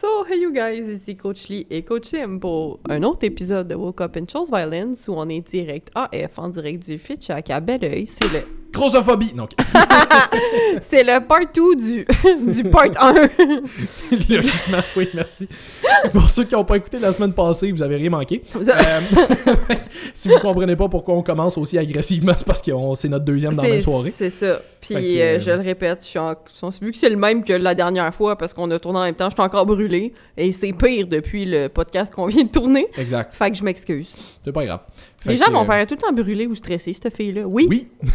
So, hey you guys, ici Coach Lee et Coach Sim pour un autre épisode de Woke Up and Chose Violence où on est direct AF en direct du Fitch à Belleuil. C'est le Donc, c'est le part 2 du, du part 1. logiquement, oui, merci. Pour ceux qui n'ont pas écouté la semaine passée, vous avez rien manqué. Euh, si vous comprenez pas pourquoi on commence aussi agressivement, c'est parce que c'est notre deuxième dans la même soirée. c'est ça. Puis que, euh, je le répète, je suis en- vu que c'est le même que la dernière fois parce qu'on a tourné en même temps, je suis encore brûlée et c'est pire depuis le podcast qu'on vient de tourner. Exact. Fait que je m'excuse. C'est pas grave. Fait Les gens que, vont faire tout le temps brûler ou stresser cette fille-là. Oui, Oui.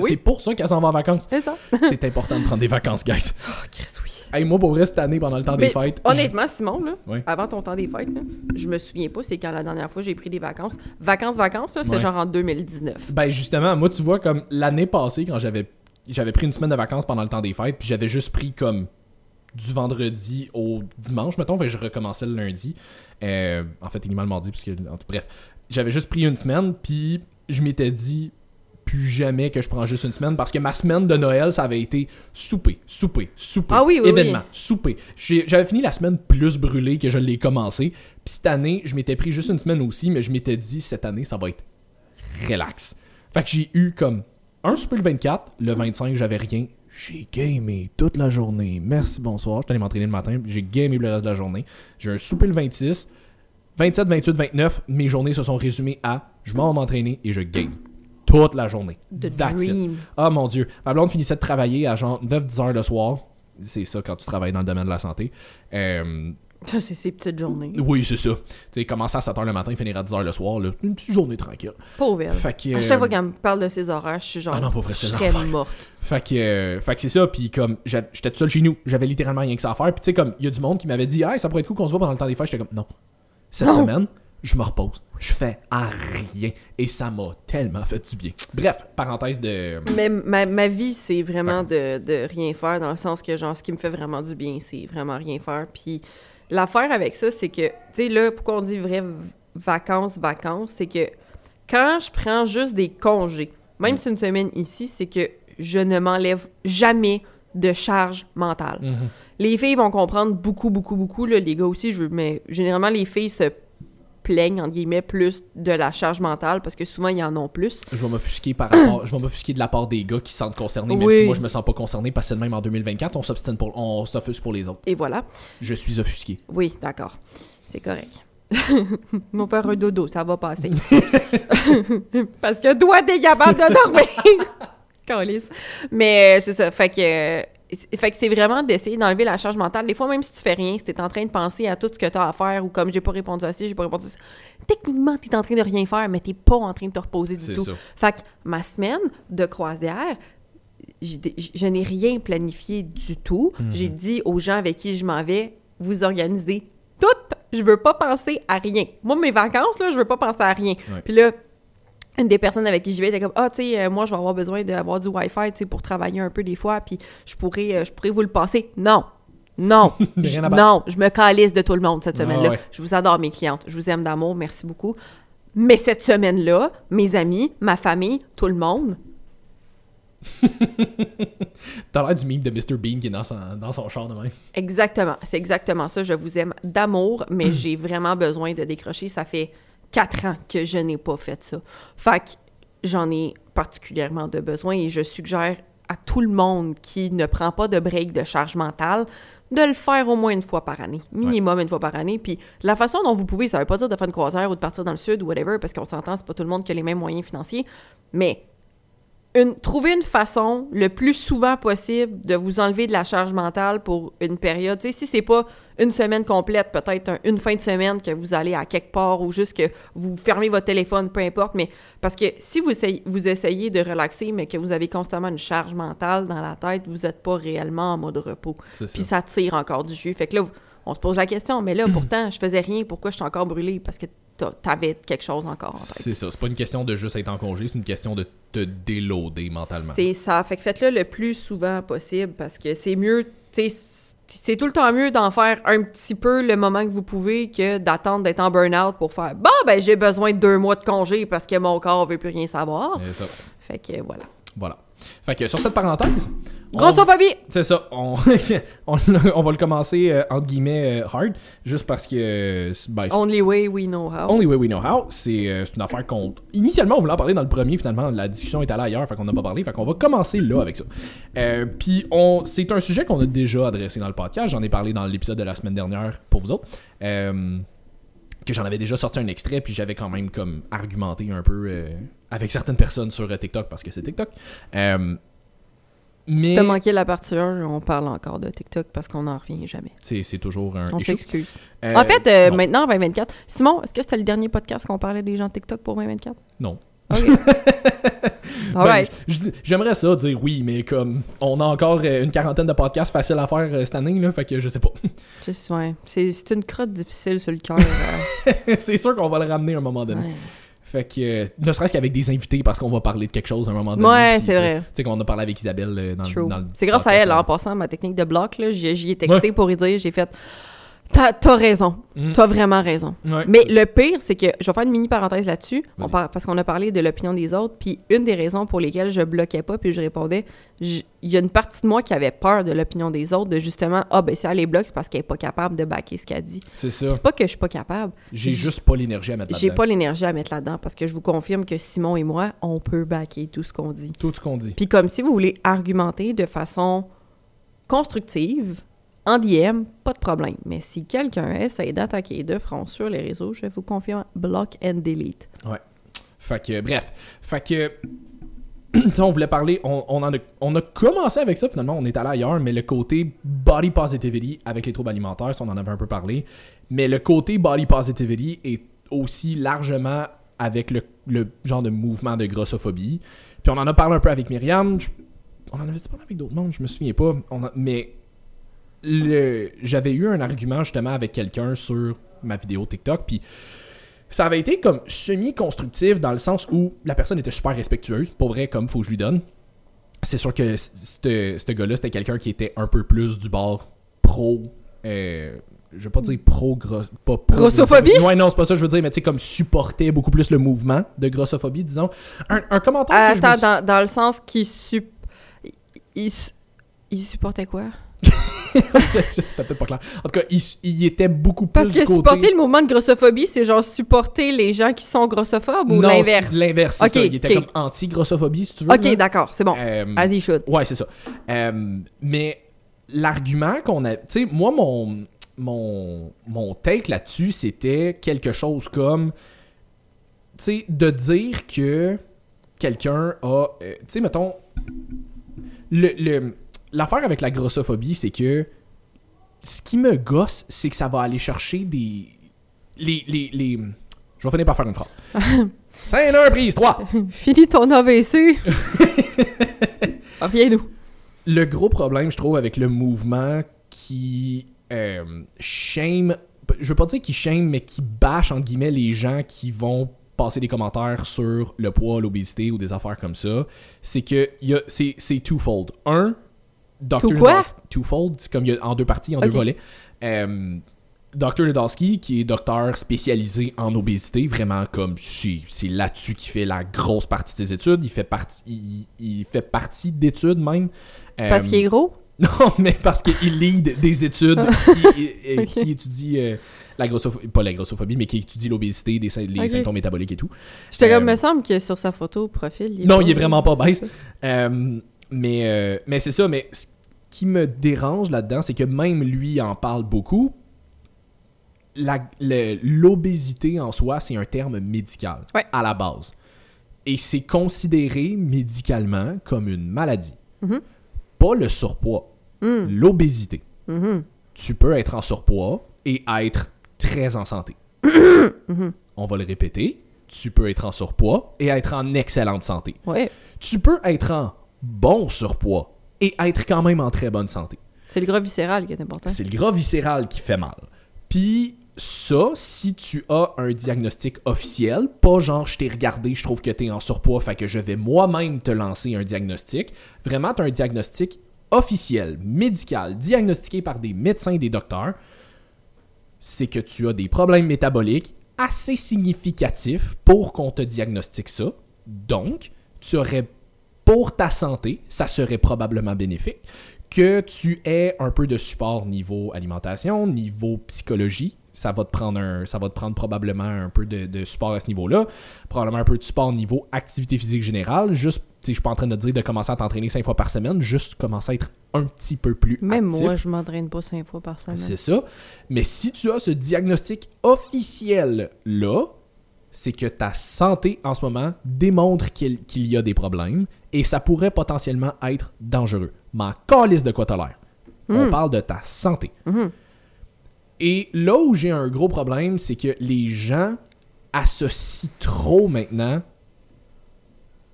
Oui. C'est pour ça qu'elle s'en va en vacances. c'est ça. C'est important de prendre des vacances, guys. Oh, Chris, oui. Hey, moi, pour vrai, cette année, pendant le temps Mais des fêtes. Honnêtement, Simon, là, Oui. avant ton temps des fêtes, là, je me souviens pas c'est quand la dernière fois j'ai pris des vacances. Vacances, vacances, là, c'est Ouais. genre en 2019. Ben justement, moi tu vois comme l'année passée quand j'avais j'avais pris une semaine de vacances pendant le temps des fêtes, puis j'avais juste pris comme du vendredi au dimanche mettons, fait je recommençais le lundi. Euh, en fait, également le mardi puisque bref, j'avais juste pris une semaine puis je m'étais dit plus jamais que je prends juste une semaine parce que ma semaine de Noël, ça avait été souper, souper, souper, Ah oui, oui, événement, oui. souper. J'avais fini la semaine plus brûlée que je l'ai commencé. Puis cette année, je m'étais pris juste une semaine aussi, mais je m'étais dit cette année, ça va être relax. Fait que j'ai eu comme un souper le 24, le 25, j'avais rien. J'ai gamé toute la journée. Merci, bonsoir. Je suis allé m'entraîner le matin, j'ai gamé le reste de la journée. J'ai un souper le 26. 27, 28, 29, mes journées se sont résumées à je m'en vais m'entraîner et je game. Toute la journée. The That's it. dream. Ah mon dieu. Ma blonde finissait de travailler à genre 9-10 heures le soir. C'est ça quand tu travailles dans le domaine de la santé. Euh, Ça, c'est ces petites journées. oui, c'est ça. Tu sais, commencer à 7 heures le matin, finir à 10 heures le soir. Là. Une petite journée tranquille. Pauvre elle. Fait que, À euh, chaque fois qu'elle me parle de ses horaires, je suis genre, Ah non, pas vrai, je serais morte. Fait que, euh, fait que c'est ça, puis comme j'étais tout seul chez nous, j'avais littéralement rien que ça à faire. Puis tu sais, comme il y a du monde qui m'avait dit, hey, ça pourrait être cool qu'on se voit pendant le temps des fêtes. J'étais comme, non. Cette Non. semaine, je me repose. Je fais à rien. Et ça m'a tellement fait du bien. Bref, parenthèse de. Mais ma, ma vie, c'est vraiment de, de rien faire, dans le sens que, genre, ce qui me fait vraiment du bien, c'est vraiment rien faire. Puis l'affaire avec ça, c'est que, tu sais, là, pourquoi on dit vrai vacances, vacances, c'est que quand je prends juste des congés, même si c'est une semaine ici, c'est que je ne m'enlève jamais de charge mentale. Mhm. Les filles vont comprendre beaucoup, beaucoup, beaucoup, là, les gars aussi, je, mais généralement, les filles se plaignent, entre guillemets, plus de la charge mentale, parce que souvent, ils en ont plus. Je vais m'offusquer par rapport. je vais m'offusquer de la part des gars qui se sentent concernés, même Oui. si moi je me sens pas concerné parce que même en 2024, on s'obstine pour. On s'offusque pour les autres. Et voilà. Je suis offusqué. Oui, d'accord. C'est correct. On va faire un dodo, ça va passer. Parce que toi, t'es capable de dormir. Câlisse. Mais euh, c'est ça. Fait que, euh, c'est- fait que c'est vraiment d'essayer d'enlever la charge mentale. Des fois, même si tu fais rien, si t'es en train de penser à tout ce que t'as à faire ou comme j'ai pas répondu à ci, j'ai pas répondu à ça, techniquement, t'es en train de rien faire, mais t'es pas en train de te reposer du tout. ça. Fait que ma semaine de croisière, je n'ai rien planifié du tout. Mhm. J'ai dit aux gens avec qui je m'en vais, vous organisez tout. Je veux pas penser à rien. Moi, mes vacances, là, je veux pas penser à rien. Ouais. Puis là, une des personnes avec qui je vais était comme ah tu sais euh, moi je vais avoir besoin d'avoir du wifi tu sais pour travailler un peu des fois puis je pourrais euh, je pourrais vous le passer non non Je- non je me calisse de tout le monde cette Ah semaine là ouais. je vous adore mes clientes je vous aime d'amour merci beaucoup mais cette semaine là mes amis ma famille tout le monde T'as l'air du meme de Mr. Bean qui est dans son, dans son char de même. Exactement, c'est exactement ça. Je vous aime d'amour, mais j'ai vraiment besoin de décrocher. Ça fait quatre ans que je n'ai pas fait ça. Fait que j'en ai particulièrement de besoin et je suggère à tout le monde qui ne prend pas de break de charge mentale de le faire au moins une fois par année, minimum une fois par année. Puis la façon dont vous pouvez, ça veut pas dire de faire une croisière ou de partir dans le sud ou whatever, parce qu'on s'entend, c'est pas tout le monde qui a les mêmes moyens financiers, mais une, trouver une façon le plus souvent possible de vous enlever de la charge mentale pour une période. Tu sais, si c'est pas une semaine complète, peut-être un- une fin de semaine que vous allez à quelque part ou juste que vous fermez votre téléphone, peu importe. Mais parce que si vous essayez, vous essayez de relaxer, mais que vous avez constamment une charge mentale dans la tête, vous n'êtes pas réellement en mode repos. Puis ça tire encore du jus. Fait que là, on se pose la question, mais là, pourtant, je faisais rien. Pourquoi je suis encore brûlée? Parce que t'avais quelque chose encore en. C'est ça. C'est pas une question de juste être en congé, c'est une question de te déloader mentalement. C'est ça. Fait que faites-le le plus souvent possible parce que c'est mieux, tu sais, c'est tout le temps mieux d'en faire un petit peu le moment que vous pouvez que d'attendre d'être en burn-out pour faire Bon, ben, j'ai besoin de deux mois de congé parce que mon corps veut plus rien savoir. C'est ça. Fait que voilà. Voilà. Fait que sur cette parenthèse, Grossophobie! c'est ça, on, on, on va le commencer euh, entre guillemets euh, hard, juste parce que euh, ben, Only way we know how. Only Way We Know How, c'est une affaire qu'on. Initialement, on voulait en parler dans le premier, finalement, la discussion est allée ailleurs, fait qu'on n'a pas parlé, fait qu'on va commencer là avec ça. Puis, on... c'est un sujet qu'on a déjà adressé dans le podcast, j'en ai parlé dans l'épisode de la semaine dernière pour vous autres. Que j'en avais déjà sorti un extrait, puis j'avais quand même comme argumenté un peu euh, avec certaines personnes sur euh, TikTok, parce que c'est TikTok. Euh, Si mais t'as manqué la partie 1, on parle encore de TikTok parce qu'on n'en revient jamais. c'est toujours un On s'excuse. Euh, en fait, euh, maintenant, 2024. Simon, est-ce que c'était le dernier podcast qu'on parlait des gens TikTok pour 2024? Non. Ben, J'aimerais ça dire oui, mais comme on a encore euh, une quarantaine de podcasts faciles à faire euh, cette année, là, fait que je sais pas. Ouais. C'est une crotte difficile sur le cœur. euh, c'est sûr qu'on va le ramener à un moment donné. ouais. Fait que, euh, ne serait-ce qu'avec des invités, parce qu'on va parler de quelque chose à un moment donné. Ouais, c'est vrai. Tu sais, qu'on a parlé avec Isabelle euh, dans, dans C'est grâce à elle, en passant, ma technique de bloc, là, j'y j'y ai texté pour y dire, j'ai fait T'as raison, Mm. t'as vraiment raison. Ouais. Mais le pire, c'est que je vais faire une mini parenthèse là-dessus, on Vas-y. par- parce qu'on a parlé de l'opinion des autres, puis une des raisons pour lesquelles je bloquais pas, puis je répondais, il y a une partie de moi qui avait peur de l'opinion des autres, de justement, ah ben si elle les bloque, c'est parce qu'elle est pas capable de backer ce qu'elle dit. C'est ça. C'est pas que je suis pas capable, J'ai juste pas l'énergie à mettre j'ai là-dedans. pas l'énergie à mettre là-dedans, parce que je vous confirme que Simon et moi, on peut backer tout ce qu'on dit. Tout ce qu'on dit. Puis comme si vous voulez argumenter de façon constructive, en DM, pas de problème. Mais si quelqu'un essaie d'attaquer de front sur les réseaux, je vous confirme, block and delete. Fait que, bref. Fait que. on voulait parler, on, a, on a commencé avec ça finalement, on est allé ailleurs, mais le côté body positivity avec les troubles alimentaires, on en avait un peu parlé, mais le côté body positivity est aussi largement avec le, genre de mouvement de grossophobie. Puis on en a parlé un peu avec Myriam, on en avait parlé avec d'autres mondes, je me souviens pas, mais j'avais eu un argument justement avec quelqu'un sur ma vidéo TikTok, puis ça avait été comme semi-constructif dans le sens où la personne était super respectueuse. Pour vrai, comme faut que je lui donne. C'est sûr que ce gars-là, c'était quelqu'un qui était un peu plus du bord pro. euh, je vais pas dire pro gros, pas pro Grossophobie? Ouais, non, c'est pas ça que je veux dire, mais tu sais, comme supportait beaucoup plus le mouvement de grossophobie, disons. Un, un commentaire. que je me Attends, dans, dans le sens qu'il sup... il, il supportait quoi? C'était peut-être pas clair. En tout cas, il, il était beaucoup plus Parce du que côté... supporter le mouvement de grossophobie, c'est genre supporter les gens qui sont grossophobes ou l'inverse? L'inverse, c'est ça. Il était comme anti-grossophobie, si tu veux. Ok, d'accord, c'est bon. Euh, As he should. Ouais, c'est ça. Euh, mais l'argument qu'on a. Tu sais, moi, mon, mon, mon take là-dessus, c'était quelque chose comme. Tu sais, de dire que quelqu'un a. euh, tu sais, mettons. Le, le- l'affaire avec la grossophobie, c'est que. Ce qui me gosse, c'est que ça va aller chercher des. Les. les, les... Je vais finir par faire une phrase. 5 1 prise 3. Finis ton AVC. Reviens-nous. le gros problème, je trouve, avec le mouvement qui euh, shame, je veux pas dire qui shame, mais qui bâche, entre guillemets, les gens qui vont passer des commentaires sur le poids, l'obésité ou des affaires comme ça, c'est que c'est c'est twofold. Un, Nadolsky- twofold, c'est comme il y a en deux parties, en deux volets. Euh, Dr. Qui est docteur spécialisé en obésité, vraiment comme c'est là-dessus qu'il fait la grosse partie de ses études. Il fait partie, il, il fait partie d'études même. Parce Euh, qu'il est gros? non, mais parce qu'il lead des études qui, euh, qui étudient euh, la grossophobie, pas la grossophobie, mais qui étudie l'obésité, les symptômes métaboliques et tout. J'étais Euh, comme, me semble que sur sa photo profil, il est Non, il est vraiment pas baisse. Mais euh, mais c'est ça, mais ce qui me dérange là-dedans, c'est que même lui en parle beaucoup. L'obésité en soi, c'est un terme médical Ouais. à la base. Et c'est considéré médicalement comme une maladie. Mhm. Pas le surpoids, Hmm, l'obésité. mhm. tu peux être en surpoids et être très en santé. Mhm. On va le répéter. Tu peux être en surpoids et être en excellente santé. Ouais, Tu peux être en bon surpoids et être quand même en très bonne santé. c'est le gras viscéral qui est important. C'est le gras viscéral qui fait mal. Puis ça, si tu as un diagnostic officiel, pas genre je t'ai regardé, je trouve que tu es en surpoids, fait que je vais moi-même te lancer un diagnostic. Vraiment, tu as un diagnostic officiel, médical, diagnostiqué par des médecins et des docteurs. C'est que tu as des problèmes métaboliques assez significatifs pour qu'on te diagnostique ça. Donc, tu aurais pour ta santé, ça serait probablement bénéfique que tu aies un peu de support niveau alimentation, niveau psychologie. Ça va te prendre un, ça va te prendre probablement un peu de, de support à ce niveau-là, probablement un peu de support niveau activité physique générale. Juste, je suis pas en train de te dire de commencer à t'entraîner cinq fois par semaine, juste commencer à être un petit peu plus Même actif. moi, je m'entraîne pas cinq fois par semaine. C'est ça. Mais si tu as ce diagnostic officiel-là, c'est que ta santé en ce moment démontre qu'il y a des problèmes et ça pourrait potentiellement être dangereux. M'en calisse de quoi t'as l'air. On Mm. parle de ta santé. Mhm. Et là où j'ai un gros problème, c'est que les gens associent trop maintenant.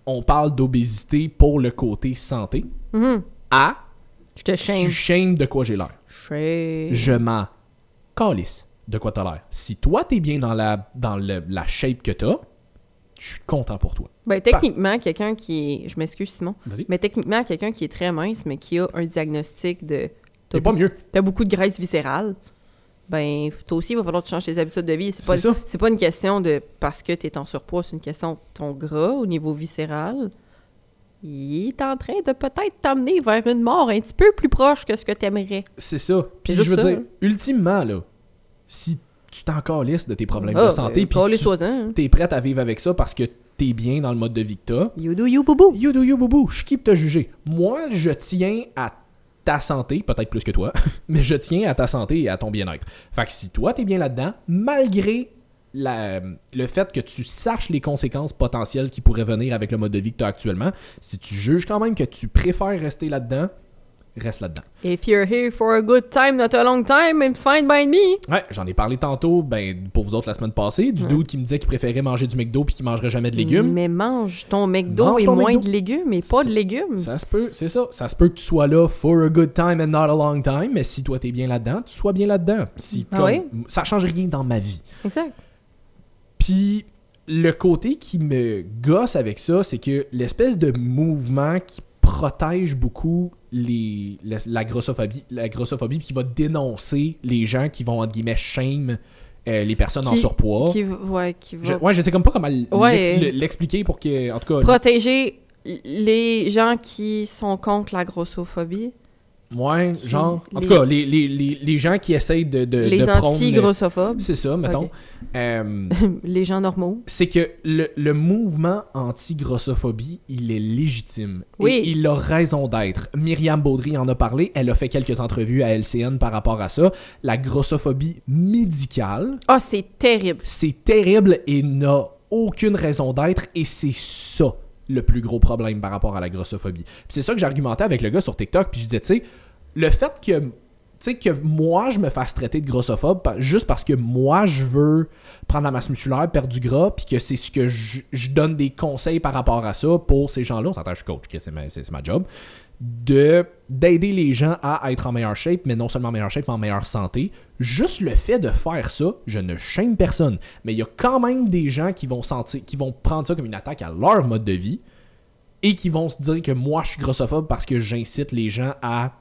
On parle d'obésité pour le côté santé Mhm. à Je te tu shame. shames de quoi j'ai l'air. Je m'en calisse de quoi t'as l'air. Si toi, t'es bien dans la, dans le- la shape que t'as, je suis content pour toi. Ben, techniquement, quelqu'un qui est. Je m'excuse, Simon. Vas-y. Mais techniquement, quelqu'un qui est très mince, mais qui a un diagnostic de. T'es pas mieux. T'as beaucoup de graisse viscérale. Ben, toi aussi, il va falloir que tu changes tes habitudes de vie. C'est pas, C'est ça. pas une question de parce que tu es en surpoids, c'est une question de ton gras au niveau viscéral. Il est en train de peut-être t'amener vers une mort un petit peu plus proche que ce que tu aimerais. C'est ça. Puis je veux ça, dire, hein. ultimement, là, si tu t'en calisses de tes problèmes Ah, de santé, puis les tu choisins. t'es prête à vivre avec ça parce que t'es bien dans le mode de vie que t'as, You do you, boubou. You do you, boubou. Je kiffe te juger? Moi, je tiens à ta santé, peut-être plus que toi, mais je tiens à ta santé et à ton bien-être. Fait que si toi, t'es bien là-dedans, malgré la- le fait que tu saches les conséquences potentielles qui pourraient venir avec le mode de vie que tu as actuellement, si tu juges quand même que tu préfères rester là-dedans, reste là-dedans. If you're here for a good time, not a long time, and fine by me. Ouais, j'en ai parlé tantôt, ben, pour vous autres la semaine passée, du Ouais. dude qui me disait qu'il préférait manger du McDo puis qu'il mangerait jamais de légumes. Mais mange ton McDo Mange et ton moins McDo. de légumes et pas de légumes. Ça se peut, c'est ça. Ça se peut que tu sois là for a good time and not a long time, mais si toi t'es bien là-dedans, tu sois bien là-dedans. Si, Ah comme- oui? Ça change rien dans ma vie. Exact. Puis le côté qui me gosse avec ça, c'est que l'espèce de mouvement qui protège beaucoup les, la, la grossophobie, la grossophobie, qui va dénoncer les gens qui vont, entre guillemets, shame euh, les personnes en surpoids. Qui, ouais, qui va Je, ouais, je sais comme pas comment Ouais. l'expliquer pour que, en tout cas, protéger les gens qui sont contre la grossophobie, ouais, qui- genre, en les- tout cas, les, les, les, les gens qui essayent de, de, les anti-grossophobes, C'est ça, mettons. Euh, les gens normaux. c'est que le, le mouvement anti-grossophobie, il est légitime. Oui. Et il a raison d'être. Myriam Baudry en a parlé. Elle a fait quelques entrevues à LCN par rapport à ça. La grossophobie médicale, Ah, c'est terrible. c'est terrible et n'a aucune raison d'être. Et c'est ça le plus gros problème par rapport à la grossophobie. Puis c'est ça que j'argumentais avec le gars sur TikTok. Puis je disais, tu sais, le fait que sais, que moi, je me fasse traiter de grossophobe juste parce que moi, je veux prendre la masse musculaire, perdre du gras, puis que c'est ce que je, donne des conseils par rapport à ça pour ces gens-là. On je suis coach, c'est ma, job. De, d'aider les gens à être en meilleure shape, mais non seulement en meilleure shape, mais en meilleure santé. Juste le fait de faire ça, je ne shame personne. Mais il y a quand même des gens qui vont sentir, qui vont prendre ça comme une attaque à leur mode de vie et qui vont se dire que moi, je suis grossophobe parce que j'incite les gens à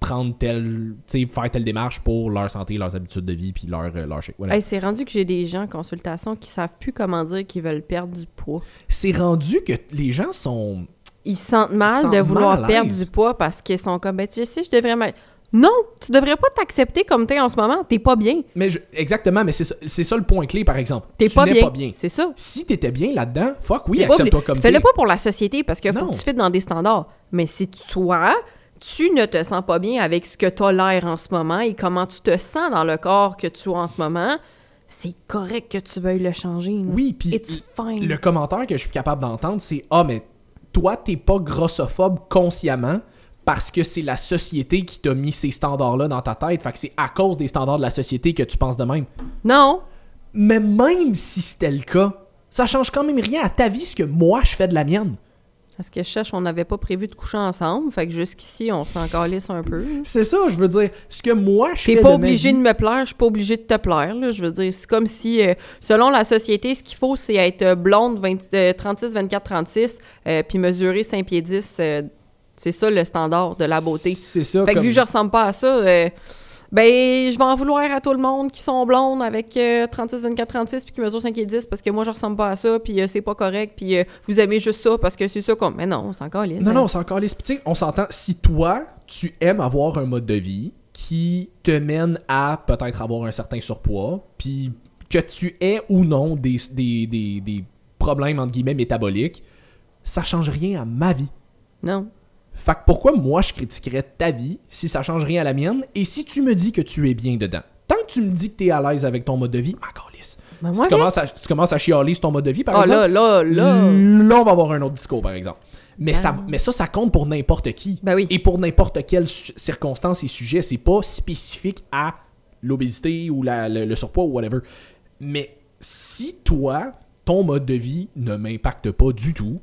prendre telle, tu sais, faire telle démarche pour leur santé, leurs habitudes de vie, puis leur, euh, leur shape. Voilà. Hey, c'est rendu que j'ai des gens en consultation qui savent plus comment dire qu'ils veulent perdre du poids. C'est rendu que les gens sont. Ils se sentent mal Ils de vouloir perdre du poids parce qu'ils sont comme, ben, tu sais, je devrais Non, tu devrais pas t'accepter comme t'es en ce moment. T'es pas bien. Mais je- exactement, mais c'est ça, c'est ça le point clé, par exemple. T'es tu pas pas bien. C'est ça. Si t'étais bien là-dedans, fuck oui, accepte-toi comme t'es. Fais-le pas pour la société parce qu'il faut Non. que tu fites dans des standards. Mais si toi, tu ne te sens pas bien avec ce que tu as l'air en ce moment et comment tu te sens dans le corps que tu as en ce moment, c'est correct que tu veuilles le changer. là. Oui, puis le commentaire que je suis capable d'entendre, c'est Ah, mais toi, t'es pas grossophobe consciemment parce que c'est la société qui t'a mis ces standards-là dans ta tête. Fait que c'est à cause des standards de la société que tu penses de même. Non, Mais même si c'était le cas, ça change quand même rien à ta vie ce que moi je fais de la mienne. parce que je cherche, on n'avait pas prévu de coucher ensemble. Fait que jusqu'ici, on s'en calisse un peu. C'est ça, je veux dire. Ce que moi je fais T'es pas obligé de me plaire, je suis pas obligé de te plaire. Là. Je veux dire, c'est comme si, euh, selon la société, ce qu'il faut, c'est être euh, blonde 20 euh, 36, 24, 36, euh, puis mesurer 5 pieds 10. C'est ça le standard de la beauté. C'est ça. Fait que comme- vu que je ressemble pas à ça, euh, Ben, je vais en vouloir à tout le monde qui sont blondes avec euh, 36, 24, 36 puis qui mesurent 5 et 10 parce que moi, je ressemble pas à ça puis euh, c'est pas correct puis euh, vous aimez juste ça parce que c'est ça comme... Mais non, c'est encore lisse. Non, non, c'est encore les petits. On s'entend. Si toi, tu aimes avoir un mode de vie qui te mène à peut-être avoir un certain surpoids, puis que tu aies ou non des, des, des, des problèmes, entre guillemets, métaboliques, ça change rien à ma vie. Non. Fait que pourquoi moi je critiquerais ta vie si ça change rien à la mienne et si tu me dis que tu es bien dedans? Tant que tu me dis que tu es à l'aise avec ton mode de vie, ma calisse. Ben, Si tu, commences à, si tu commences à chialer sur ton mode de vie, par Ah exemple, là, là, là... là, on va avoir un autre discours, par exemple. Mais, Ben- ça, mais ça, ça compte pour n'importe qui. Ben oui. Et pour n'importe quelle circonstance et sujet. C'est pas spécifique à l'obésité ou la- le, le surpoids ou whatever. Mais si toi, ton mode de vie ne m'impacte pas du tout,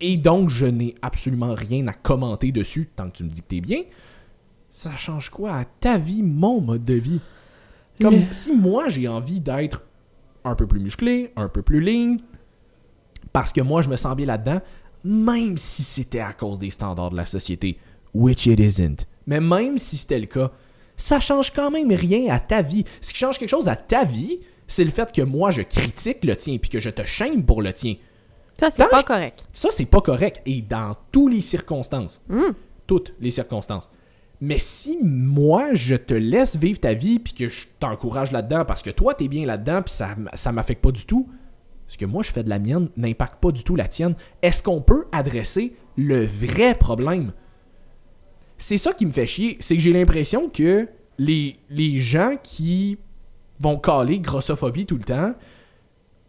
et donc je n'ai absolument rien à commenter dessus tant que tu me dis que t'es bien, ça change quoi à ta vie, mon mode de vie? Comme Le- si moi j'ai envie d'être un peu plus musclé, un peu plus ligne, parce que moi je me sens bien là-dedans, même si c'était à cause des standards de la société, which it isn't. Mais même si c'était le cas, ça change quand même rien à ta vie. Ce qui change quelque chose à ta vie, c'est le fait que moi je critique le tien puis que je te shame pour le tien. Ça, c'est pas correct. Ça, c'est pas correct. Et dans toutes les circonstances. Hmm. Toutes les circonstances. Mais si moi, je te laisse vivre ta vie, puis que je t'encourage là-dedans, parce que toi, t'es bien là-dedans, puis ça, ça m'affecte pas du tout, ce que moi, je fais de la mienne n'impacte pas du tout la tienne, est-ce qu'on peut adresser le vrai problème? C'est ça qui me fait chier. C'est que j'ai l'impression que les, les gens qui vont caler grossophobie tout le temps,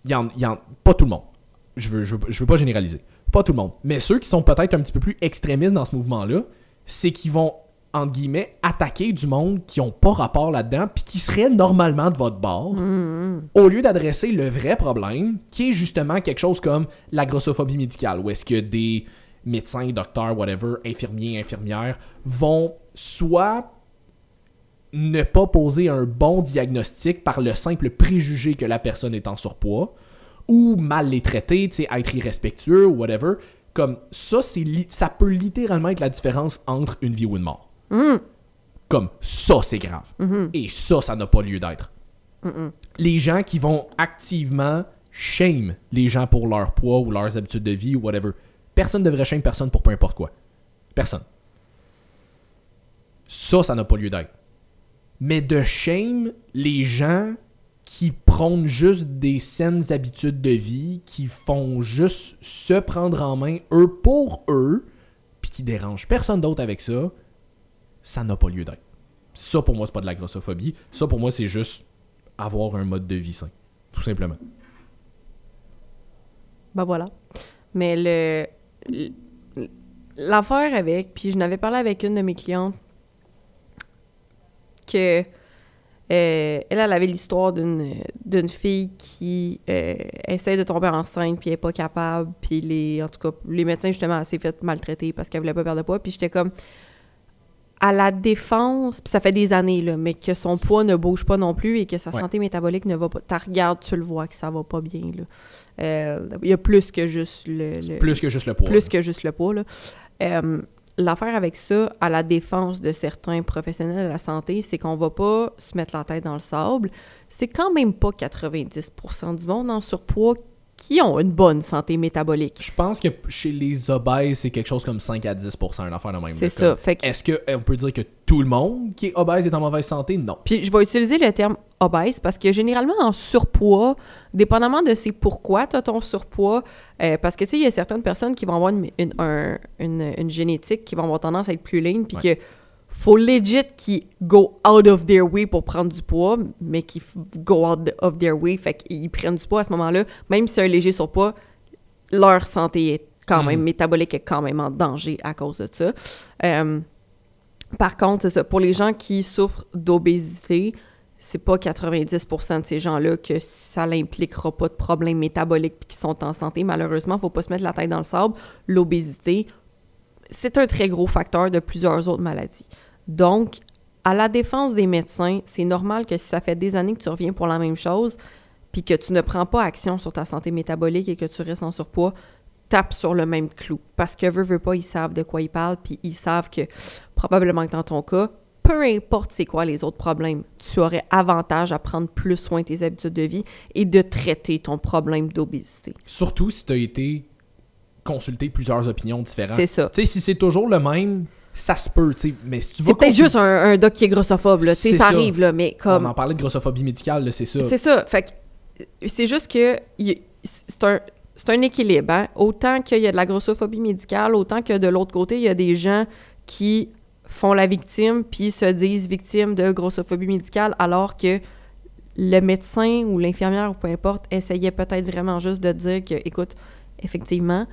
y en, y en- pas tout le monde. Je veux, je, veux, je veux pas généraliser. Pas tout le monde. Mais ceux qui sont peut-être un petit peu plus extrémistes dans ce mouvement-là, c'est qu'ils vont, entre guillemets, attaquer du monde qui ont pas rapport là-dedans, puis qui serait normalement de votre bord, au lieu d'adresser le vrai problème, qui est justement quelque chose comme la grossophobie médicale, où est-ce que des médecins, docteurs, whatever, infirmiers, infirmières, vont soit ne pas poser un bon diagnostic par le simple préjugé que la personne est en surpoids, ou mal les traiter, tu sais, être irrespectueux ou whatever. Comme ça, c'est ça peut littéralement être la différence entre une vie ou une mort. Hmm. Comme ça, c'est grave. Et ça, ça n'a pas lieu d'être. Les gens qui vont activement shame les gens pour leur poids ou leurs habitudes de vie ou whatever. Personne ne devrait shame personne pour peu importe quoi. Personne. Ça, ça n'a pas lieu d'être. Mais de shame les gens qui prônent juste des saines habitudes de vie, qui font juste se prendre en main eux pour eux, puis qui dérangent personne d'autre avec ça, ça n'a pas lieu d'être. Ça, pour moi, c'est pas de la grossophobie. Ça, pour moi, c'est juste avoir un mode de vie sain. Tout simplement. Ben voilà. Mais le l'affaire avec, puis je n'avais parlé avec une de mes clientes que euh, elle, elle avait l'histoire d'une fille qui euh, essaie de tomber enceinte puis elle est pas capable puis les en tout cas les médecins justement elle s'est fait maltraiter parce qu'elle voulait pas perdre de poids puis j'étais comme à la défense puis ça fait des années là mais que son poids ne bouge pas non plus et que sa Ouais. santé métabolique ne va pas tu regardes tu le vois que ça va pas bien là Euh, il y a plus que juste le, le- Plus que juste le poids. plus que juste le poids. là. L'affaire avec ça, à la défense de certains professionnels de la santé, c'est qu'on va pas se mettre la tête dans le sable. C'est quand même pas 90% du monde en surpoids qui ont une bonne santé métabolique? Je pense que chez les obèses, c'est quelque chose comme 5 à 10% une affaire de même. C'est ça. comme- Fait que- Est-ce qu'on peut dire que tout le monde qui est obèse est en mauvaise santé? Non. Puis je vais utiliser le terme obèse parce que généralement en surpoids, dépendamment de c'est pourquoi tu as ton surpoids, euh, parce que tu sais, il y a certaines personnes qui vont avoir une, une, un- une- une génétique qui vont avoir tendance à être plus lean, puis Ouais. que faut legit qui go out of their way pour prendre du poids, mais qui f- go out of their way, fait qu'ils prennent du poids à ce moment-là, même si c'est un léger surpoids, leur santé est quand même, Mhm. métabolique est quand même en danger à cause de ça. Euh, par contre, c'est ça, pour les gens qui souffrent d'obésité, c'est pas 90% de ces gens-là que ça n'impliquera pas de problèmes métaboliques qui sont en santé. Malheureusement, faut pas se mettre la tête dans le sable. L'obésité, c'est un très gros facteur de plusieurs autres maladies. Donc, à la défense des médecins, c'est normal que si ça fait des années que tu reviens pour la même chose, puis que tu ne prends pas action sur ta santé métabolique et que tu restes en surpoids, tape sur le même clou. Parce que veut, veut pas, ils savent de quoi ils parlent, puis ils savent que probablement que dans ton cas, peu importe c'est quoi les autres problèmes, tu aurais avantage à prendre plus soin de tes habitudes de vie et de traiter ton problème d'obésité. Surtout si tu as été consulté plusieurs opinions différentes. C'est ça. Tu sais, si c'est toujours le même, ça se peut, tu sais. Mais si tu vas C'est peut-être juste un, un doc qui est grossophobe, là. Tu sais, ça ça. arrive, là, mais comme... On en parlait de grossophobie médicale, là, c'est ça. C'est ça. Fait que c'est juste que c'est un, c'est un équilibre. hein. Autant qu'il y a de la grossophobie médicale, autant que de l'autre côté, il y a des gens qui font la victime puis se disent victimes de grossophobie médicale alors que le médecin ou l'infirmière ou peu importe essayait peut-être vraiment juste de dire que, écoute, effectivement,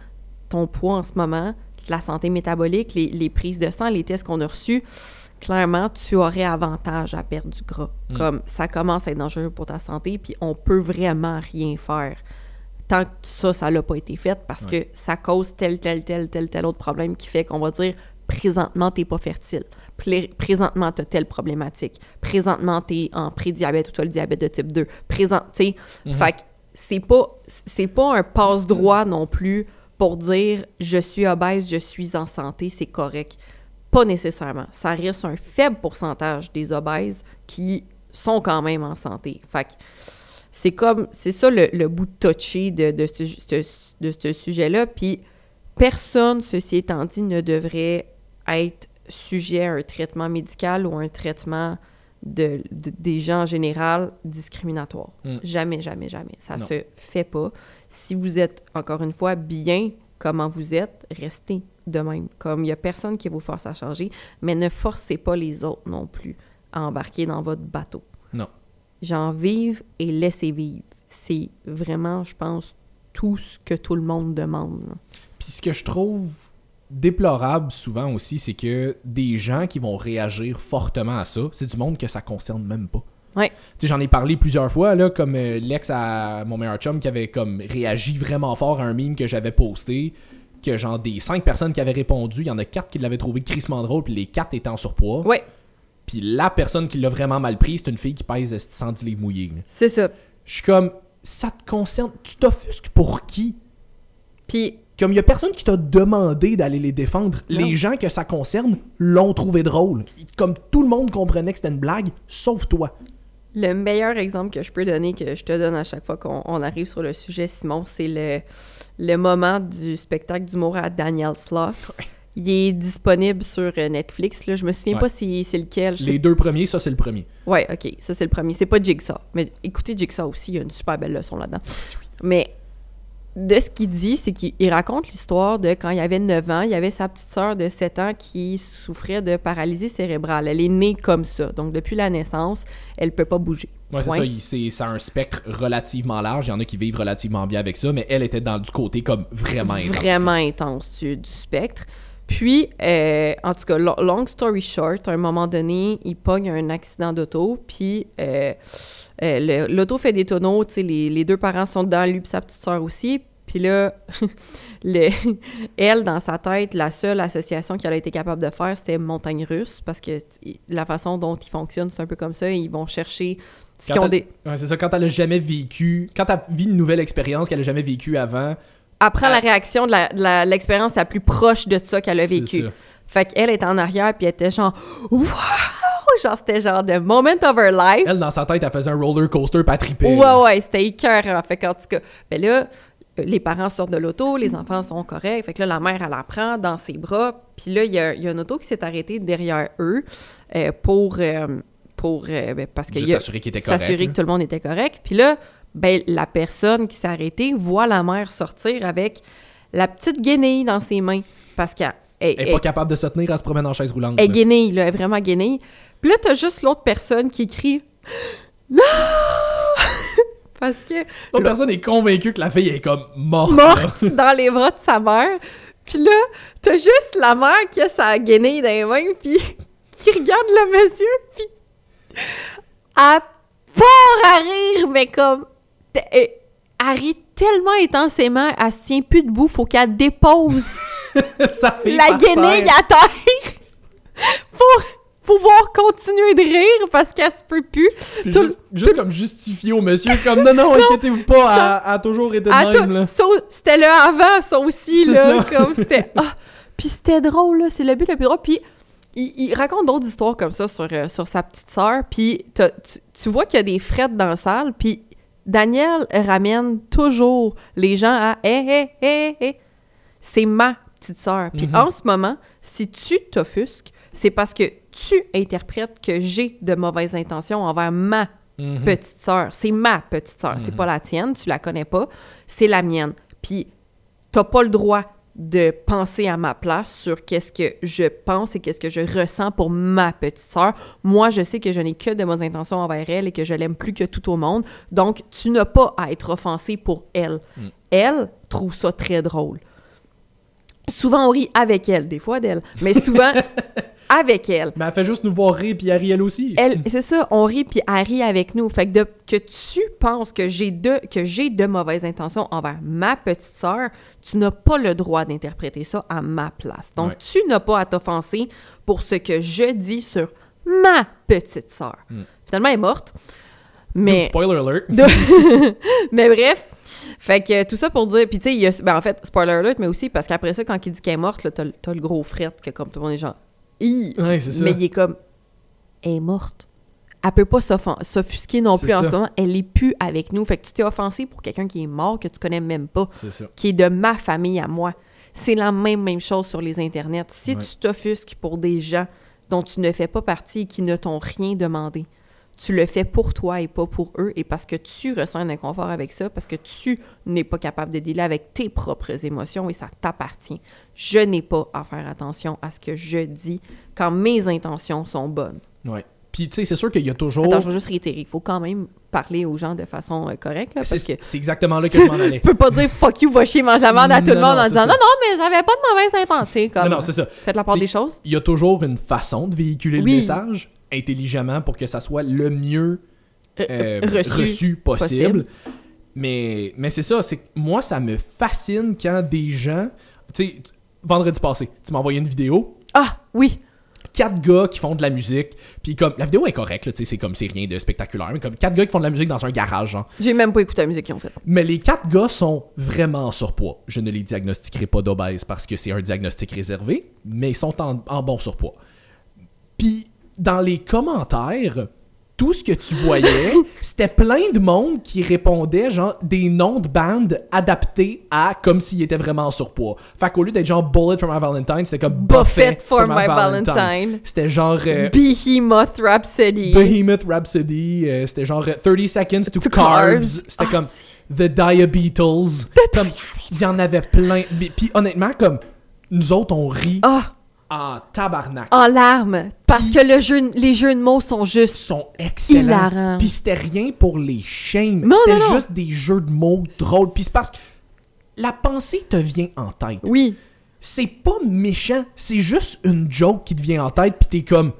ton poids en ce moment, la santé métabolique, les, les prises de sang, les tests qu'on a reçus, clairement, tu aurais avantage à perdre du gras. Mm. Comme ça commence à être dangereux pour ta santé, puis on peut vraiment rien faire tant que ça, ça l'a pas été fait parce que ça cause tel, tel, tel, tel, tel autre problème qui fait qu'on va dire présentement, t'es pas fertile. Présentement, t'as telle problématique. Présentement, t'es en prédiabète ou t'as le diabète de type 2. Présent, tu sais. Fait que c'est pas, c'est pas un passe-droit non plus pour dire je suis obèse, je suis en santé, c'est correct. Pas nécessairement. Ça reste un faible pourcentage des obèses qui sont quand même en santé. Fait que c'est comme, c'est ça le, le bout touché de, de ce, de ce sujet-là. Puis personne, ceci étant dit, ne devrait être sujet à un traitement médical ou un traitement de, de- des gens en général discriminatoire. Mm. Jamais, jamais, jamais. Ça Non. se fait pas. Si vous êtes, encore une fois, bien comment vous êtes, restez de même. Comme il n'y a personne qui vous force à changer, mais ne forcez pas les autres non plus à embarquer dans votre bateau. Non. J'en vive et laissez vivre. C'est vraiment, je pense, tout ce que tout le monde demande. Puis ce que je trouve déplorable souvent aussi, c'est que des gens qui vont réagir fortement à ça, c'est du monde que ça concerne même pas. Ouais. J'en ai parlé plusieurs fois, là, comme euh, l'ex à mon meilleur chum qui avait comme réagi vraiment fort à un meme que j'avais posté, que genre des cinq personnes qui avaient répondu, il y en a quatre qui l'avaient trouvé crissement drôle, puis les quatre étaient en surpoids. Ouais, Puis la personne qui l'a vraiment mal pris, c'est une fille qui pèse euh, 110 livres mouillés. c'est ça. Je suis comme, ça te concerne, tu t'offusques pour qui? Puis, Comme il y a personne qui t'a demandé d'aller les défendre, Non. les gens que ça concerne l'ont trouvé drôle. Comme tout le monde comprenait que c'était une blague, sauf toi. Le meilleur exemple que je peux donner, que je te donne à chaque fois qu'on on arrive sur le sujet, Simon, c'est le, le moment du spectacle d'humour à Daniel Sloss. Il est disponible sur euh, Netflix. Là. Je me souviens Ouais. pas si c'est lequel. Je Les deux premiers, ça c'est le premier. Ouais, ok, ça c'est le premier. C'est pas Jigsaw. Mais écoutez Jigsaw aussi, il y a une super belle leçon là-dedans. Mais de ce qu'il dit, c'est qu'il il raconte l'histoire de quand il avait 9 ans, il y avait sa petite sœur de 7 ans qui souffrait de paralysie cérébrale. Elle est née comme ça. Donc depuis la naissance, elle peut pas bouger. Ouais, c'est ça, ça a un spectre relativement large. Il y en a qui vivent relativement bien avec ça, mais elle était dans du côté comme vraiment intense. Vraiment intense du, du spectre. Puis, euh, en tout cas, lo- long story short, à un moment donné, il pogne un accident d'auto, puis euh, euh, l'auto fait des tonneaux, les, les deux parents sont dedans, lui et sa petite sœur aussi. Puis là, le- elle, dans sa tête, la seule association qu'elle a été capable de faire, c'était montagne russe, parce que la façon dont ils fonctionnent, c'est un peu comme ça. Ils vont chercher ce qu'ils ont des... Ouais, c'est ça, quand elle a jamais vécu, quand elle vit une nouvelle expérience qu'elle a jamais vécue avant, Ah. la réaction de la- de la- l'expérience la, plus proche de ça qu'elle a vécu. ça. Fait qu'elle est en arrière, puis elle était genre « Wow! » Genre, c'était genre « the moment of her life Elle, dans sa tête, elle faisait un roller coaster pas triper. Ouais, ouais, c'était écœurant. Fait qu'en tout cas, ben là, les parents sortent de l'auto, les enfants sont corrects. Fait que là, la mère, elle la prend dans ses bras. Puis là, il y a, il y a une auto qui s'est arrêtée derrière eux euh, pour... euh, pour euh, ben, parce que s'assurer qu'il était correct. s'assurer là. que tout le monde était correct. Puis là, ben, la personne qui s'est arrêtée voit la mère sortir avec la petite guenille dans ses mains. Parce qu'elle elle- Elle est pas capable de se tenir, elle se promène en chaise roulante. elle est guenille, là, elle est vraiment guenille. Puis là, t'as juste l'autre personne qui crie « Non! » Parce que L'autre personne est convaincue que la fille est comme morte. morte dans les bras de sa mère. Puis là, t'as juste la mère qui a sa guenille dans les mains, puis qui regarde le monsieur, puis elle part à rire, mais comme... t- Elle rit tellement intensément, elle se tient plus debout, faut qu'elle dépose Sa fille la guenille terre. à terre pour continuer de rire parce qu'elle se peut plus. Puis tout le- juste, comme justifier au monsieur, comme non, non, inquiétez-vous pas, elle, elle a toujours été de même. Là. c'était là avant, ça aussi, là, ça. comme c'était... Ah! Puis c'était drôle, là, c'est le but le plus drôle. Puis il, il raconte d'autres histoires comme ça sur, euh, sur sa petite sœur, puis tu, tu vois qu'il y a des frettes dans la salle, puis Daniel ramène toujours les gens à « Hé, hé, hé, hé! » C'est ma petite sœur. Puis Mhm. en ce moment, si tu t'offusques, c'est parce que tu interprètes que j'ai de mauvaises intentions envers ma Mhm. petite sœur. C'est ma petite sœur. C'est pas la tienne, tu la connais pas, c'est la mienne. Puis t'as pas le droit de penser à ma place sur qu'est-ce que je pense et qu'est-ce que je ressens pour ma petite sœur. Moi, je sais que je n'ai que de bonnes intentions envers elle et que je l'aime plus que tout au monde. Donc, tu n'as pas à être offensé pour elle. Mm. Elle trouve ça très drôle. Souvent, on rit avec elle, des fois d'elle, mais souvent avec elle. Mais elle fait juste nous voir rire, puis elle rit elle aussi. Elle, c'est ça, on rit puis elle rit avec nous. Fait que, de- que tu penses que j'ai de que j'ai de mauvaises intentions envers ma petite sœur, tu n'as pas le droit d'interpréter ça à ma place. Donc Ouais. tu n'as pas à t'offenser pour ce que je dis sur ma petite sœur. Mm. Finalement, elle est morte. Mais Spoiler alert. mais bref, fait que tout ça pour dire, puis tu sais, ben en fait, spoiler alert, mais aussi parce qu'après ça, quand il dit qu'elle est morte, là, t'as, le- t'as le gros fret, que comme tout le monde est genre, Hi! Ouais, c'est ça. mais il est comme, elle est morte. Elle peut pas s'offusquer non plus en ce moment, elle est plus avec nous. Fait que tu t'es offensé pour quelqu'un qui est mort, que tu connais même pas, C'est ça. qui est de ma famille à moi. C'est la même, même chose sur les internets. Si Ouais. tu t'offusques pour des gens dont tu ne fais pas partie et qui ne t'ont rien demandé, tu le fais pour toi et pas pour eux, et parce que tu ressens un inconfort avec ça, parce que tu n'es pas capable de dealer avec tes propres émotions et ça t'appartient. Je n'ai pas à faire attention à ce que je dis quand mes intentions sont bonnes. Ouais. Puis, tu sais, c'est sûr qu'il y a toujours. Attends, je veux juste réitérer, il faut quand même parler aux gens de façon euh, correcte, là, parce C'est que c'est exactement là que je m'en allais. tu peux pas dire « fuck you, va chier, mange la merde » à tout le monde non, en disant « ça. non, non, mais j'avais pas de mauvaise intention », comme... Non, non, c'est ça. Faites la part des choses. Il y a toujours une façon de véhiculer Oui. le message intelligemment pour que ça soit le mieux euh, reçu reçu, possible. possible. Mais, mais c'est ça, c'est moi, ça me fascine quand des gens. Tu sais, vendredi passé, tu m'as envoyé une vidéo, Ah, oui, quatre gars qui font de la musique, puis comme. La vidéo est correcte, tu sais, c'est comme c'est rien de spectaculaire, mais comme quatre gars qui font de la musique dans un garage, genre. j'ai même pas écouté la musique qu'ils ont faite. Mais les quatre gars sont vraiment en surpoids. Je ne les diagnostiquerai pas d'obèse parce que c'est un diagnostic réservé, mais ils sont en, en bon surpoids. Puis, dans les commentaires, tout ce que tu voyais, c'était plein de monde qui répondait, genre, des noms de bandes adaptés à comme s'ils étaient vraiment en surpoids. Fait qu'au lieu d'être genre Bullet for my Valentine, c'était comme Buffet, for my Valentine. C'était genre euh, Behemoth Rhapsody. Behemoth Rhapsody, euh, c'était genre euh, 30 Seconds to, To Carbs. C'était Ah, comme The Diabeatles. Comme, il y en avait plein. Puis, puis honnêtement, comme, nous autres, on rit Ah, en tabarnak. en larmes. Parce que le jeu, les jeux de mots sont Ils juste... sont excellents. Puis c'était rien pour les shame. Non, C'était juste des jeux de mots drôles. Puis c'est parce que la pensée te vient en tête. Oui. C'est pas méchant. C'est juste une joke qui te vient en tête. Puis t'es comme,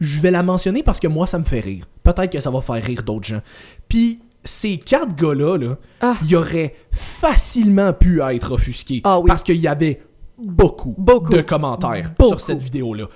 je vais la mentionner parce que moi, ça me fait rire. Peut-être que ça va faire rire d'autres gens. Puis ces quatre gars-là, là, Ah. ils auraient facilement pu être offusqués. Ah oui. Parce qu'il y avait beaucoup, Beaucoup. de commentaires Beaucoup. sur cette vidéo-là.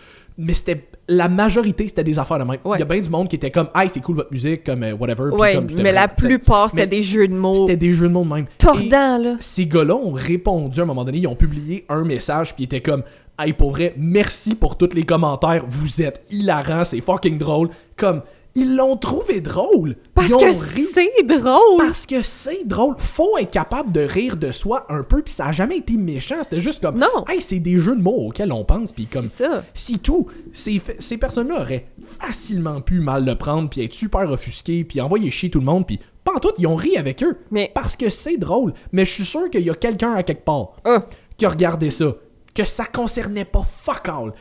Mais c'était la majorité, c'était des affaires de même. Il y a bien du monde qui était comme, hey, c'est cool votre musique, comme euh, whatever. Ouais, comme, mais la plupart, c'était des jeux de mots C'était des jeux de mots de même. Et tordants, là. ces gars-là ont répondu à un moment donné, ils ont publié un message, puis ils étaient comme, hey, pour vrai, merci pour tous les commentaires, vous êtes hilarants, c'est fucking drôle. Comme, ils l'ont trouvé drôle. Parce que c'est drôle. parce que c'est drôle. Faut être capable de rire de soi un peu, puis ça a jamais été méchant. C'était juste comme, Non. hey, c'est des jeux de mots auxquels on pense, puis comme, ça. c'est tout. Ces, ces personnes-là auraient facilement pu mal le prendre, puis être super offusqués, puis envoyer chier tout le monde, puis pas en tout, ils ont ri avec eux. Mais- Parce que c'est drôle. Mais je suis sûr qu'il y a quelqu'un à quelque part Ah. qui a regardé ça, que ça concernait pas fuck all,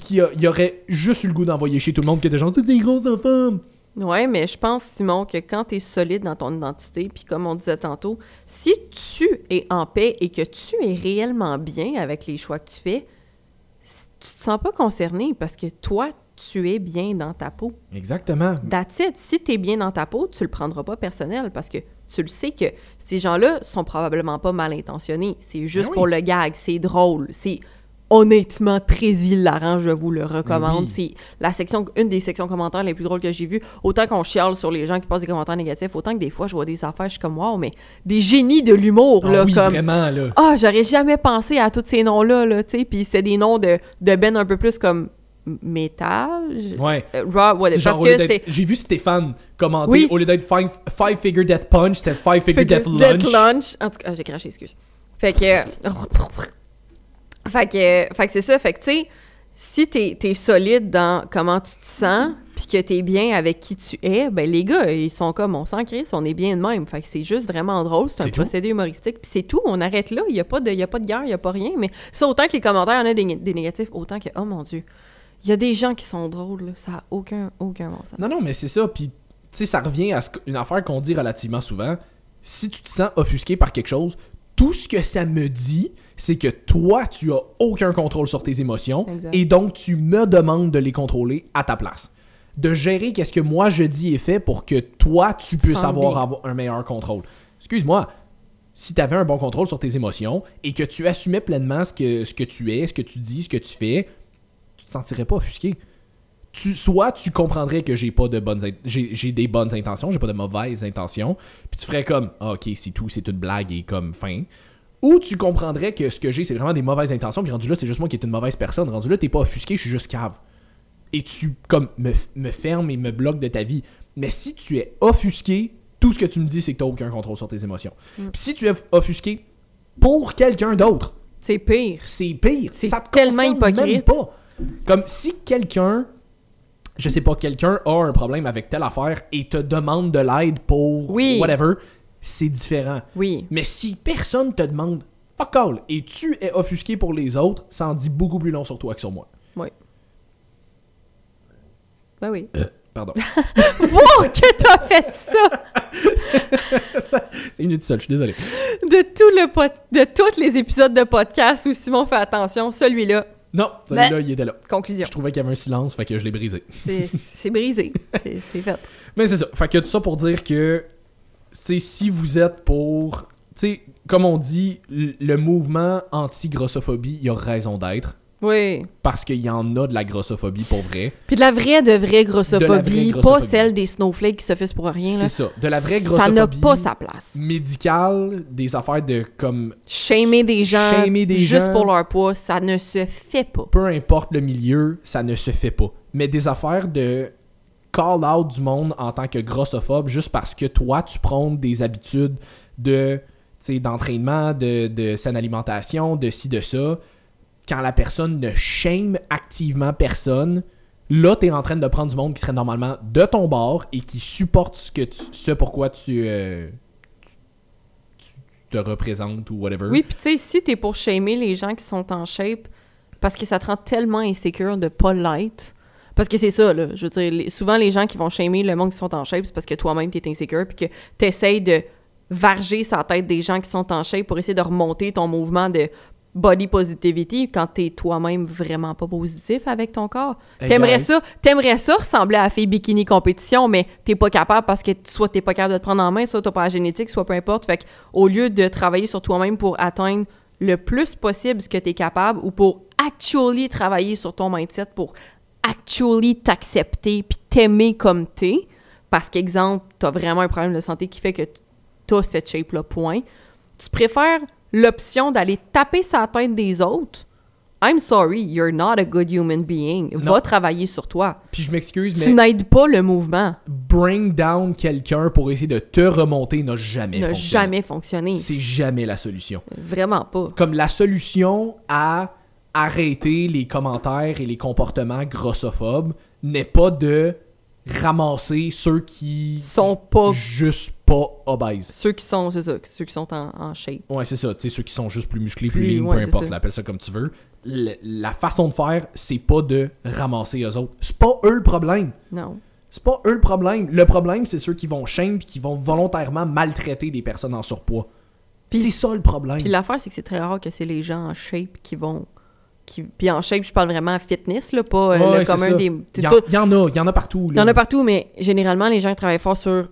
puis qui a- il aurait juste eu le goût d'envoyer chier tout le monde, qui était genre, des gros enfants. Ouais, mais je pense, Simon, que quand tu es solide dans ton identité, puis comme on disait tantôt, si tu es en paix et que tu es réellement bien avec les choix que tu fais, tu te sens pas concerné parce que toi, tu es bien dans ta peau. Exactement. That's it. Si tu es bien dans ta peau, tu le prendras pas personnel parce que tu le sais que ces gens-là sont probablement pas mal intentionnés. C'est juste Ben oui. pour le gag, c'est drôle, c'est honnêtement très hilarant, je vous le recommande. Ben oui. C'est la section, une des sections commentaires les plus drôles que j'ai vues. Autant qu'on chiale sur les gens qui passent des commentaires négatifs, autant que des fois je vois des affaires, je suis comme wow, mais des génies de l'humour Ah là, oui, comme vraiment, là. ah, j'aurais jamais pensé à tous ces noms-là, là, tu sais. Puis c'était des noms de, de Ben un peu plus comme métal. Ouais. euh, Raw. C'est genre, Parce que. J'ai vu Stéphane commenter, Oui. au lieu d'être five, five Figure Death Punch, c'était Five Figure Death Lunch. lunch. En tout cas, ah, j'ai craché, excuse. Fait que. fait que, fait que c'est ça. Fait que, tu sais, si t'es es solide dans comment tu te sens, puis que t'es bien avec qui tu es, ben les gars, ils sont comme, on s'en crisse, on est bien de même. Fait que c'est juste vraiment drôle, c'est un tout. procédé humoristique, puis c'est tout, on arrête là. Il n'y a, pas de- y a pas de guerre, il n'y a pas rien. Mais ça, autant que les commentaires, il y en a des, des négatifs, autant que, oh mon Dieu, il y a des gens qui sont drôles, là. ça n'a aucun, aucun bon sens. Non, non, mais c'est ça. Puis, tu sais, ça revient à ce une affaire qu'on dit relativement souvent. Si tu te sens offusqué par quelque chose, tout ce que ça me dit, c'est que toi, tu as aucun contrôle sur tes émotions. Exact. Et donc, tu me demandes de les contrôler à ta place. De gérer qu'est-ce que moi je dis et fais pour que toi, tu puisses avoir, un meilleur contrôle. Excuse-moi. Si tu avais un bon contrôle sur tes émotions et que tu assumais pleinement ce que, ce que tu es, ce que tu dis, ce que tu fais, tu te sentirais pas offusqué tu, soit tu comprendrais que j'ai pas de bonnes j'ai des bonnes intentions, j'ai pas de mauvaises intentions, puis tu ferais comme Ah, OK, c'est tout, c'est une blague et comme fin. Ou tu comprendrais que ce que j'ai c'est vraiment des mauvaises intentions, puis rendu là c'est juste moi qui est une mauvaise personne, rendu là t'es pas offusqué, je suis juste cave. Et tu comme me, me fermes et me bloques de ta vie. Mais si tu es offusqué, tout ce que tu me dis c'est que t'as aucun contrôle sur tes émotions. Puis si tu es offusqué pour quelqu'un d'autre, C'est pire. c'est pire. C'est Ça te tellement concerne même hypocrite. pas. Comme si quelqu'un, je sais pas, quelqu'un a un problème avec telle affaire et te demande de l'aide pour Oui. whatever, c'est différent. Oui. Mais si personne te demande fuck all et tu es offusqué pour les autres, ça en dit beaucoup plus long sur toi que sur moi. Oui. Ben oui. Pardon. wow, que t'as fait ça! Ça- c'est une seule, je suis désolé. De, tout le de tous les épisodes de podcast où Simon fait attention, celui-là, Non, celui-là, il était là. conclusion. Je trouvais qu'il y avait un silence, fait que je l'ai brisé. C'est brisé. C'est fait. Mais c'est ça. Fait que tout ça pour dire que, si vous êtes pour, tu sais, comme on dit, le mouvement anti-grossophobie, il a raison d'être. Oui. Parce qu'il y en a de la grossophobie pour vrai. Puis de la vraie, de vraie De la vraie grossophobie, pas celle des snowflakes qui se fait pour rien. C'est ça. De la vraie Ça grossophobie. n'a pas sa place. Médicale, des affaires de comme. Shamer des gens Shamer des juste gens. pour leur poids, ça ne se fait pas. Peu importe le milieu, ça ne se fait pas. Mais des affaires de call out du monde en tant que grossophobe juste parce que toi, tu prônes des habitudes de tu d'entraînement, de, de saine alimentation, de ci, de ça, quand la personne ne shame activement personne, là, tu es en train de prendre du monde qui serait normalement de ton bord et qui supporte ce, que tu, pourquoi tu, euh, tu, tu- tu te représentes ou whatever. Oui, puis tu sais, si t'es pour shamer les gens qui sont en shape, parce que ça te rend tellement insécure de pas l'être. Parce que c'est ça, là. Je veux dire, les- souvent, les gens qui vont shamer le monde qui sont en shape, c'est parce que toi-même, t'es insécure, puis que t'essayes de varger sa tête des gens qui sont en shape pour essayer de remonter ton mouvement de body positivity quand t'es toi-même vraiment pas positif avec ton corps. Hey, T'aimerais ça, t'aimerais ça ressembler à la fille bikini compétition, mais t'es pas capable parce que soit t'es pas capable de te prendre en main, soit t'as pas la génétique, soit peu importe. Fait que, au lieu de travailler sur toi-même pour atteindre le plus possible ce que t'es capable ou pour actually travailler sur ton mindset pour actually t'accepter puis t'aimer comme t'es, parce qu'exemple, t'as vraiment un problème de santé qui fait que t'as cette shape-là, point. Tu préfères l'option d'aller taper sa tête des autres. I'm sorry, you're not a good human being. Non. Va travailler sur toi. Puis je m'excuse, Tu mais n'aides pas le mouvement. bring down quelqu'un pour essayer de te remonter n'a jamais n'a jamais fonctionné. C'est jamais la solution. Vraiment pas. Comme la solution à arrêter les commentaires et les comportements grossophobes n'est pas de ramasser ceux qui Sont pas juste pas obèses. ceux qui sont, c'est ça, ceux qui sont en, en shape. Ouais, c'est ça. Tu sais, ceux qui sont juste plus musclés, plus, Plus, lignes, ouais, peu importe, ça. l'appelle ça comme tu veux. Le- la façon de faire, c'est pas de ramasser eux autres. C'est pas eux le problème. Non. C'est pas eux le problème. Le problème, c'est ceux qui vont shame puis qui vont volontairement maltraiter des personnes en surpoids. C'est ça le problème. Puis l'affaire, c'est que c'est très rare que c'est les gens en shape qui vont. Qui... Puis en shape, je parle vraiment fitness, là, pas euh, Ouais, le commun des. Il y, en- tout- il y en a, il y en a partout. Il y en a partout, mais généralement, les gens qui travaillent fort sur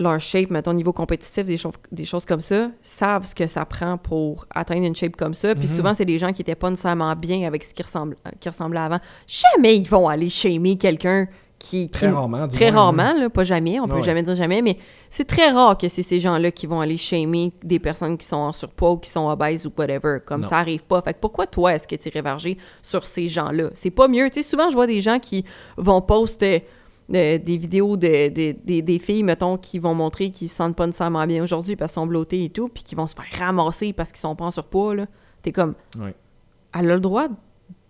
leur shape, mettons, au niveau compétitif, des, choses des choses comme ça, savent ce que ça prend pour atteindre une shape comme ça. Puis Mhm. souvent, c'est des gens qui étaient pas nécessairement bien avec ce qui, ressemble, qui ressemblait avant. Jamais ils vont aller shamer quelqu'un qui... Très qui- rarement. du Très moins, rarement, là, pas jamais, on peut Ouais. jamais dire jamais, mais c'est très rare que c'est ces gens-là qui vont aller shamer des personnes qui sont en surpoids ou qui sont obèses ou whatever. Comme Non. ça arrive pas. Fait que pourquoi toi, est-ce que tu irais varger sur ces gens-là? C'est pas mieux. Tu sais, souvent, je vois des gens qui vont poster euh, des vidéos de, de- des- des filles, mettons, qui vont montrer qu'ils se sentent pas nécessairement bien aujourd'hui parce qu'ils sont blottées et tout, puis qui vont se faire ramasser parce qu'ils sont pas en surpoids, là. T'es comme, Ouais. elle a le droit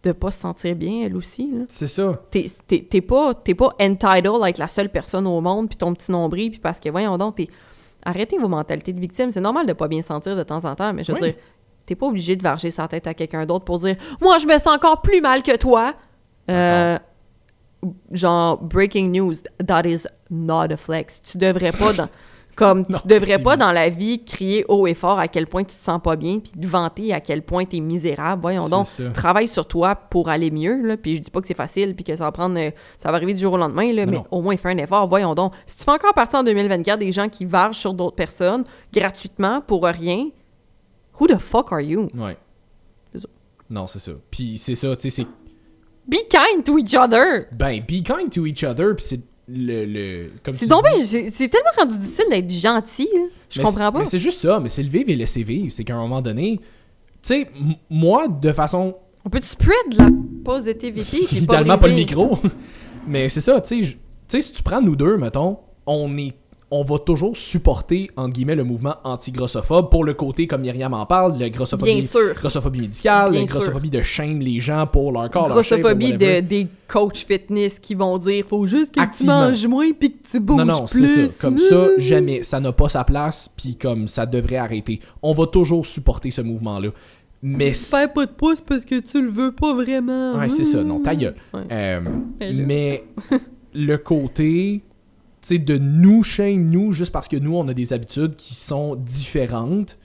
de pas se sentir bien, elle aussi. C'est ça. T'es pas, t'es pas entitled à être la seule personne au monde, puis ton petit nombril, puis parce que, voyons donc, t'es... Arrêtez vos mentalités de victime. C'est normal de pas bien se sentir de temps en temps, mais je veux Oui. dire, t'es pas obligé de varger sa tête à quelqu'un d'autre pour dire « Moi, je me sens encore plus mal que toi! Euh, Genre, breaking news, that is not a flex. Tu devrais pas dans... Comme, tu Non, devrais pas dans la vie crier haut et fort à quel point tu te sens pas bien, puis te vanter à quel point t'es misérable. Voyons donc, ça. travaille sur toi pour aller mieux, là. Puis je dis pas que c'est facile, puis que ça va prendre... euh, ça va arriver du jour au lendemain, là, Non, mais non. au moins fais un effort. Voyons donc. Si tu fais encore partie en 2024 des gens qui vargent sur d'autres personnes gratuitement pour rien, who the fuck are you? Ouais. C'est ça. Non, c'est ça. Puis c'est ça, tu sais, c'est Be kind to each other! Ben, be kind to each other, puis c'est le, le. Comme C'est dis- tellement rendu difficile d'être gentil, là. Je Mais comprends pas. Mais c'est juste ça, mais c'est le vivre et laisser vivre. C'est qu'à un moment donné, tu sais, moi, de façon. On peut spread la positivity puis pas Idéalement pas le briser. micro. mais c'est ça, tu sais, je- tu sais, si tu prends nous deux, mettons, on est. On va toujours supporter, entre guillemets, le mouvement anti-grossophobe pour le côté, comme Myriam en parle, le grossophobie, médicale, la sûr. grossophobie de shame les gens pour leur corps, leur shape, Grossophobie de, des coachs fitness qui vont dire faut juste que Activement. tu manges moins puis que tu bouges Non, non, c'est plus. ça. Comme ça, jamais. Ça n'a pas sa place, puis comme ça devrait arrêter. On va toujours supporter ce mouvement-là. Mais. Perds pas de pouce parce que tu le veux pas vraiment. Ouais, c'est ça. Non, ta gueule. Ouais. Euh, Ben mais le côté, sais, de nous shame nous juste parce que nous, on a des habitudes qui sont différentes,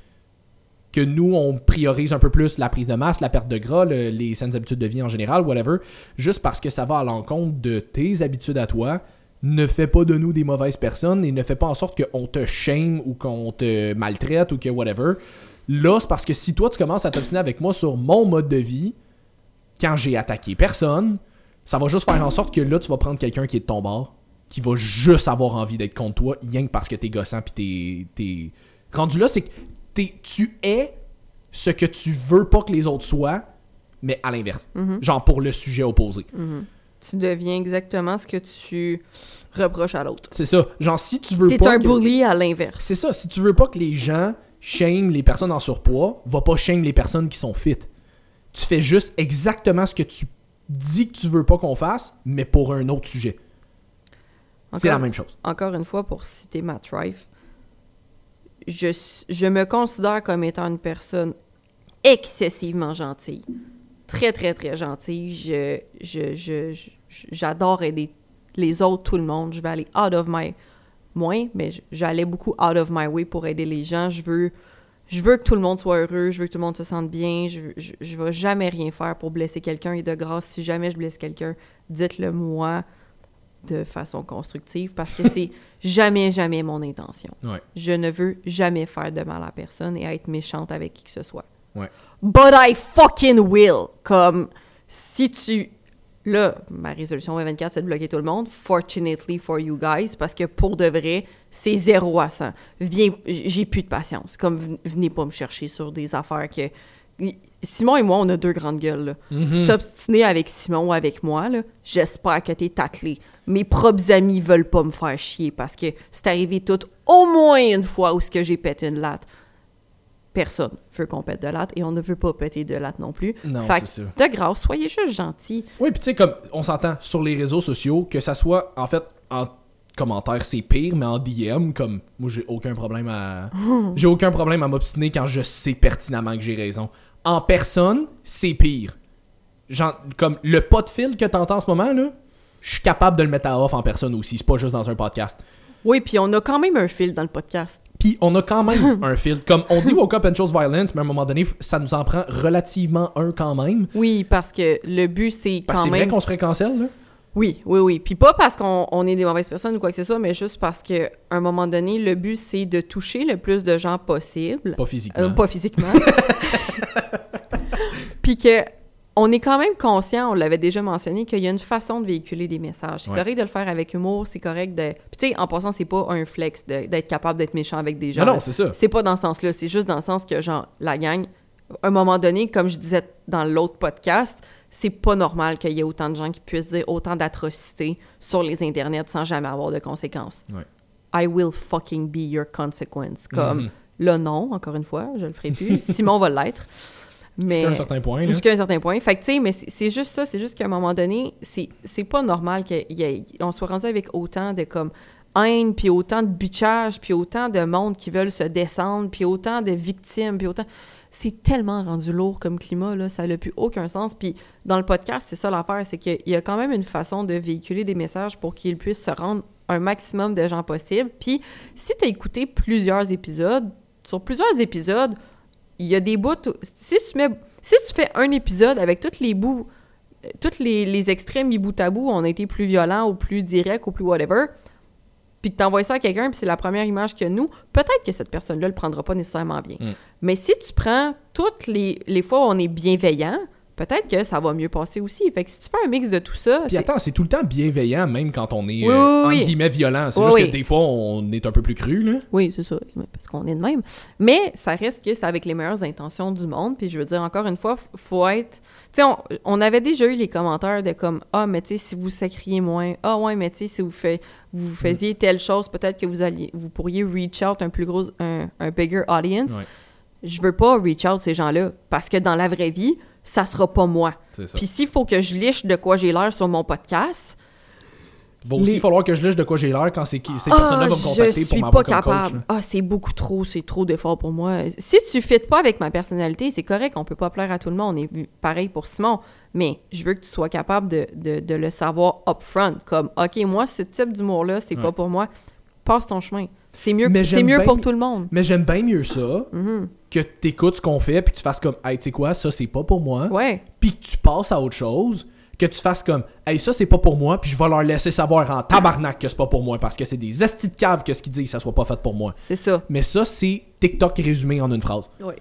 que nous, on priorise un peu plus la prise de masse, la perte de gras, le- les saines habitudes de vie en général, whatever, juste parce que ça va à l'encontre de tes habitudes à toi, ne fait pas de nous des mauvaises personnes et ne fait pas en sorte qu'on te shame ou qu'on te maltraite ou que whatever. Là, c'est parce que si toi, tu commences à t'obstiner avec moi sur mon mode de vie, quand j'ai attaqué personne, ça va juste faire en sorte que là, tu vas prendre quelqu'un qui est de ton bord, qui va juste avoir envie d'être contre toi, rien que parce que t'es gossant puis t'es, t'es... Rendu là, c'est que t'es- tu es ce que tu veux pas que les autres soient, mais à l'inverse. Genre pour le sujet opposé. Tu deviens exactement ce que tu reproches à l'autre. C'est ça. Genre si tu veux T'es pas un que- bully à l'inverse. C'est ça. Si tu veux pas que les gens shame les personnes en surpoids, va pas shame les personnes qui sont fit. Tu fais juste exactement ce que tu dis que tu veux pas qu'on fasse, mais pour un autre sujet. C'est la Encore- même chose. Encore une fois, pour citer Matt Rife, je, je me considère comme étant une personne excessivement gentille. Très, très, très gentille. Je, je, je- j'adore aider les autres, tout le monde. Je vais aller out of my... Moins, mais j'allais beaucoup out of my way pour aider les gens. Je veux, je veux que tout le monde soit heureux. Je veux que tout le monde se sente bien. Je, je, je vais jamais rien faire pour blesser quelqu'un. Et de grâce, si jamais je blesse quelqu'un, dites-le moi de façon constructive parce que c'est jamais, jamais mon intention. Ouais. Je ne veux jamais faire de mal à personne et être méchante avec qui que ce soit. Ouais. But I fucking will! Comme, si tu... Là, ma résolution 2024, c'est de bloquer tout le monde. Fortunately for you guys, parce que pour de vrai, c'est 0 à 100. Viens, j'ai plus de patience. Comme, ven- venez pas me chercher sur des affaires que... Simon et moi, on a deux grandes gueules. Mhm. S'obstiner avec Simon ou avec moi, j'espère que t'es taclé. Mes propres amis veulent pas me faire chier parce que c'est arrivé tout au moins une fois où ce que j'ai pété une latte. Personne veut qu'on pète de latte et on ne veut pas péter de latte non plus. Non, Fait ça. de grâce, soyez juste gentils. Oui, puis tu sais, comme on s'entend sur les réseaux sociaux, que ça soit en fait en commentaire, c'est pire, mais en DM, comme moi, j'ai aucun problème à. j'ai aucun problème à m'obstiner quand je sais pertinemment que j'ai raison. En personne, c'est pire. Genre, comme le pas de fil que t'entends en ce moment, là, je suis capable de le mettre à off en personne aussi. C'est pas juste dans un podcast. Oui, puis on a quand même un fil dans le podcast. Puis on a quand même un fil. Comme on dit woke up and chose violence, mais à un moment donné, ça nous en prend relativement un quand même. Oui, parce que le but, c'est quand c'est même... vrai qu'on se cancel, là. Oui, oui, oui. Puis pas parce qu'on on est des mauvaises personnes ou quoi que ce soit, mais juste parce que à un moment donné, le but, c'est de toucher le plus de gens possible. Pas physiquement. Euh, pas physiquement. Puis que on est quand même conscient, on l'avait déjà mentionné, qu'il y a une façon de véhiculer des messages. C'est Ouais. correct de le faire avec humour, c'est correct de... Puis tu sais, en passant, c'est pas un flex d'être capable d'être méchant avec des gens. Non, non, c'est ça. C'est pas dans ce sens-là, c'est juste dans le sens que, genre, la gang, à un moment donné, comme je disais dans l'autre podcast, c'est pas normal qu'il y ait autant de gens qui puissent dire autant d'atrocités sur les internets sans jamais avoir de conséquences. Ouais. I will fucking be your consequence. Comme, Mhm. là, non, encore une fois, je le ferai plus. Simon va l'être. Jusqu'à un certain point. Jusqu'à un certain point. Fait que, tu sais, mais c'est juste ça. C'est juste qu'à un moment donné, c'est c'est pas normal qu'on soit rendu avec autant de, comme, haine, puis autant de bitchage, puis autant de monde qui veulent se descendre, puis autant de victimes, puis autant... C'est tellement rendu lourd comme climat, là. Ça n'a plus aucun sens. Puis dans le podcast, c'est ça l'affaire, c'est qu'il y a quand même une façon de véhiculer des messages pour qu'ils puissent se rendre un maximum de gens possible. Puis si tu as écouté plusieurs épisodes, sur plusieurs épisodes, il y a des bouts. Si tu mets, si tu fais un épisode avec tous les bouts, tous les, les extrêmes mis bout à bout, on a été plus violents ou plus directs ou plus whatever, puis que t'envoies ça à quelqu'un, puis c'est la première image que nous, peut-être que cette personne-là le prendra pas nécessairement bien. Mm. Mais si tu prends toutes les, les fois où on est bienveillant, peut-être que ça va mieux passer aussi. Fait que si tu fais un mix de tout ça, Puis attends, c'est tout le temps bienveillant, même quand on est, Oui, euh, oui, entre guillemets, violent. C'est Oui, juste que des fois, on est un peu plus cru, là. Oui, c'est ça, parce qu'on est de même. Mais ça reste que c'est avec les meilleures intentions du monde. Puis je veux dire, encore une fois, faut être. Tu sais, on, on avait déjà eu les commentaires de comme Ah, mais tu sais, si vous sacriez moins. Ah, ouais, mais tu sais, si vous, fait, vous faisiez telle chose, peut-être que vous, alliez, vous pourriez reach out un plus gros, un, un bigger audience. Je veux pas reach out ces gens-là parce que dans la vraie vie, ça sera pas moi. Puis s'il faut que je liche de quoi j'ai l'air sur mon podcast, Va aussi les- falloir que je lèche de quoi j'ai l'air quand c'est qui- ces Ah, personnes-là vont me je contacter pour suis m'avoir pas comme coach. capable. là. Ah, c'est beaucoup trop, c'est trop d'efforts pour moi. Si tu fites pas avec ma personnalité, c'est correct, on peut pas plaire à tout le monde. Et pareil pour Simon. Mais je veux que tu sois capable de, de- de le savoir upfront. Comme, OK, moi, ce type d'humour-là, c'est pas Ouais. pour moi. Passe ton chemin. C'est mieux, Mais c'est j'aime mieux pour tout le monde. Mais j'aime bien mieux ça Mhm. Que t'écoutes ce qu'on fait puis que tu fasses comme, hey, tu sais quoi, ça c'est pas pour moi. Ouais. Puis que tu passes à autre chose. Que tu fasses comme, hey, ça c'est pas pour moi, puis je vais leur laisser savoir en tabarnak que c'est pas pour moi parce que c'est des estis de cave que ce qu'ils disent, ça soit pas fait pour moi. C'est ça. Mais ça, c'est TikTok résumé en une phrase. Oui.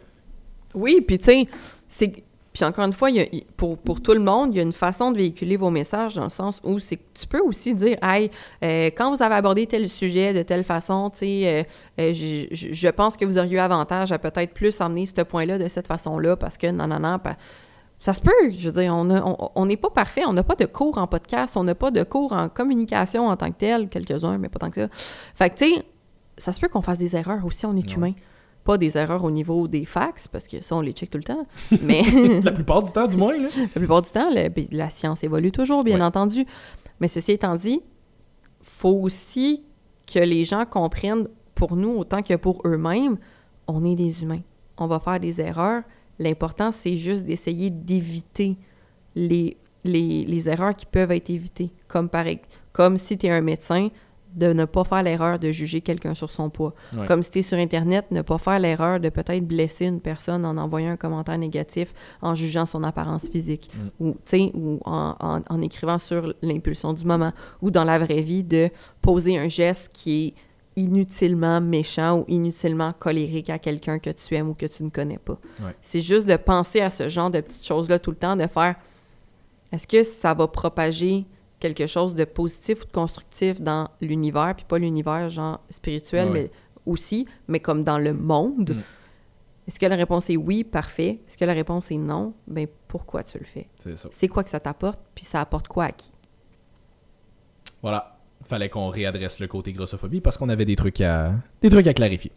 Oui, puis tu sais, c'est. Puis encore une fois, il y a- il- pour, pour tout le monde, il y a une façon de véhiculer vos messages dans le sens où c'est que tu peux aussi dire, hey, euh, quand vous avez abordé tel sujet de telle façon, tu sais, euh, euh, je, je- pense que vous auriez eu avantage à peut-être plus emmener ce point-là de cette façon-là parce que non, non, non, ça se peut. Je veux dire, on a- on on n'est pas parfait, on n'a pas de cours en podcast, on n'a pas de cours en communication en tant que tel, quelques-uns, mais pas tant que ça. Fait que, tu sais, ça se peut qu'on fasse des erreurs aussi, on est humain. Pas des erreurs au niveau des fax, parce que ça, on les check tout le temps. Mais La plupart du temps, du moins. Là. la plupart du temps, le- la science évolue toujours, bien Ouais. entendu. Mais ceci étant dit, faut aussi que les gens comprennent, pour nous autant que pour eux-mêmes, on est des humains. On va faire des erreurs. L'important, c'est juste d'essayer d'éviter les, les, les erreurs qui peuvent être évitées. Comme, par, comme si tu es un médecin, de ne pas faire l'erreur de juger quelqu'un sur son poids. Ouais. Comme si tu es sur Internet, ne pas faire l'erreur de peut-être blesser une personne en envoyant un commentaire négatif, en jugeant son apparence physique, Mm. ou, en, en- en écrivant sur l'impulsion du moment, ou dans la vraie vie, de poser un geste qui est inutilement méchant ou inutilement colérique à quelqu'un que tu aimes ou que tu ne connais pas. Ouais. C'est juste de penser à ce genre de petites choses-là tout le temps, de faire est-ce que ça va propager quelque chose de positif ou de constructif dans l'univers, puis pas l'univers genre spirituel, Ouais. mais aussi, mais comme dans le monde. Mm. Est-ce que la réponse est oui, parfait. Est-ce que la réponse est non, ben pourquoi tu le fais? C'est ça. C'est quoi que ça t'apporte, puis ça apporte quoi à qui? Voilà. Fallait qu'on réadresse le côté grossophobie parce qu'on avait des trucs à des trucs à clarifier.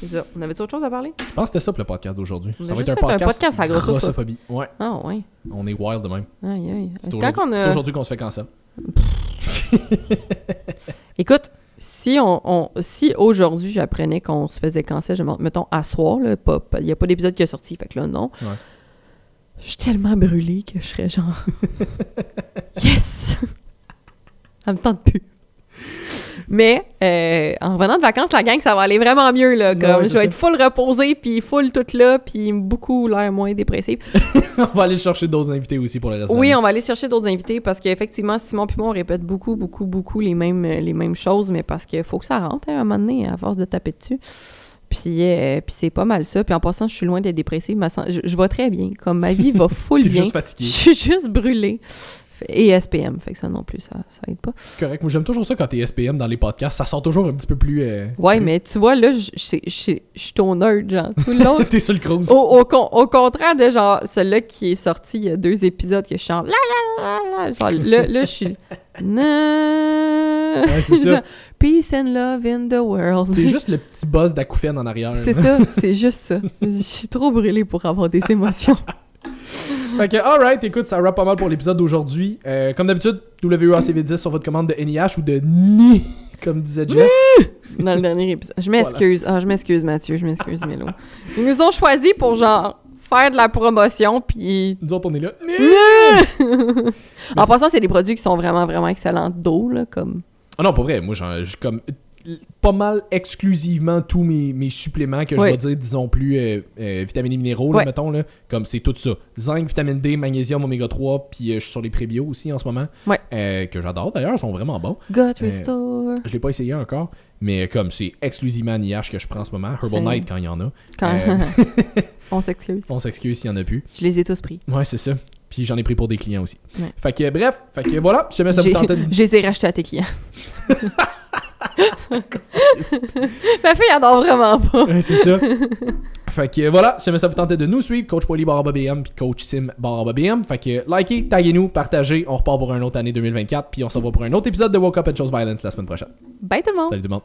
C'est ça. On avait autre chose à parler? Je pense que c'était ça pour le podcast d'aujourd'hui. Ça va être un fait un podcast, podcast à grossophobie. Ouais, Ah ouais. on est wild de même. Aïe, aïe. C'est Quand aujourd'hui, qu'on se fait cancel. Écoute, si on, on- si aujourd'hui j'apprenais qu'on se faisait cancer, je, mettons à soir, il n'y a pas d'épisode qui est sorti, fait que là, non. Ouais. Je suis tellement brûlée que je serais genre. yes! Ça me tente plus. Mais euh, en revenant de vacances, la gang, ça va aller vraiment mieux. Là, comme, Ouais, je vais ça. être full reposée, puis full toute là, puis beaucoup l'air moins dépressive. on va aller chercher d'autres invités aussi pour le reste. Oui, on va aller chercher d'autres invités parce qu'effectivement, Simon puis moi, on répète beaucoup, beaucoup, beaucoup les mêmes, les mêmes choses, mais parce qu'il faut que ça rentre hein, à un moment donné, à force de taper dessus. Puis, euh, puis c'est pas mal ça. Puis en passant, je suis loin d'être dépressive. ma Je, je vais très bien. Comme ma vie va full bien. juste fatigué. Je suis juste brûlée. Et SPM, fait que ça non plus, ça, ça aide pas. Correct. Moi, j'aime toujours ça quand t'es SPM dans les podcasts. Ça sort toujours un petit peu plus. euh, Ouais, mais tu vois, là, je suis ton nerd, genre. Tout le long, t'es sur le cruise. Au, au con- au contraire de genre celui-là qui est sorti il y a deux épisodes que je chante la la la genre là, là je suis Ouais, c'est ça. Peace and love in the world T'es juste le petit buzz d'acouphène en arrière. c'est ça c'est juste ça je suis trop brûlée pour avoir des émotions Fait que, alright, écoute, ça wrap pas mal pour l'épisode d'aujourd'hui. Euh, comme d'habitude, WACV10 sur votre commande de NIH ou de NI, comme disait Jess. dans le dernier épisode je m'excuse ah je m'excuse Mathieu je m'excuse Mélo ils nous ont choisi pour genre faire de la promotion puis Nous autres, on est là. en passant c'est des produits qui sont vraiment vraiment excellents d'eau là comme Ah non, pas vrai. Moi, j'en- j'ai comme pas mal exclusivement tous mes, mes suppléments que je vais dire, disons plus euh, euh, vitamines et minéraux, là, mettons. Là, comme c'est tout ça. Zinc, vitamine D, magnésium, oméga 3, puis euh, je suis sur les prébio aussi en ce moment. Ouais. Que j'adore d'ailleurs, ils sont vraiment bons. Gut Restore Je l'ai pas essayé encore, mais comme c'est exclusivement NIH que je prends en ce moment, Herbal Night quand il y en a. quand on s'excuse On s'excuse s'il y en a plus. je les ai tous pris Ouais, c'est ça. Puis j'en ai pris pour des clients aussi. Ouais. Fait que bref, fait que voilà, si jamais ça vous J'ai-. Je les ai rachetés à tes clients. Ma fille adore vraiment pas. Ouais, c'est ça. fait que voilà, si jamais ça vous tentait de nous suivre, Coach Poly BM puis Coach Sim BM. Fait que likez, taguez-nous, partagez, on repart pour une autre année 2024 puis on se revoit pour un autre épisode de Woke Up and Chose Violence la semaine prochaine. Bye tout le monde! Salut tout le monde.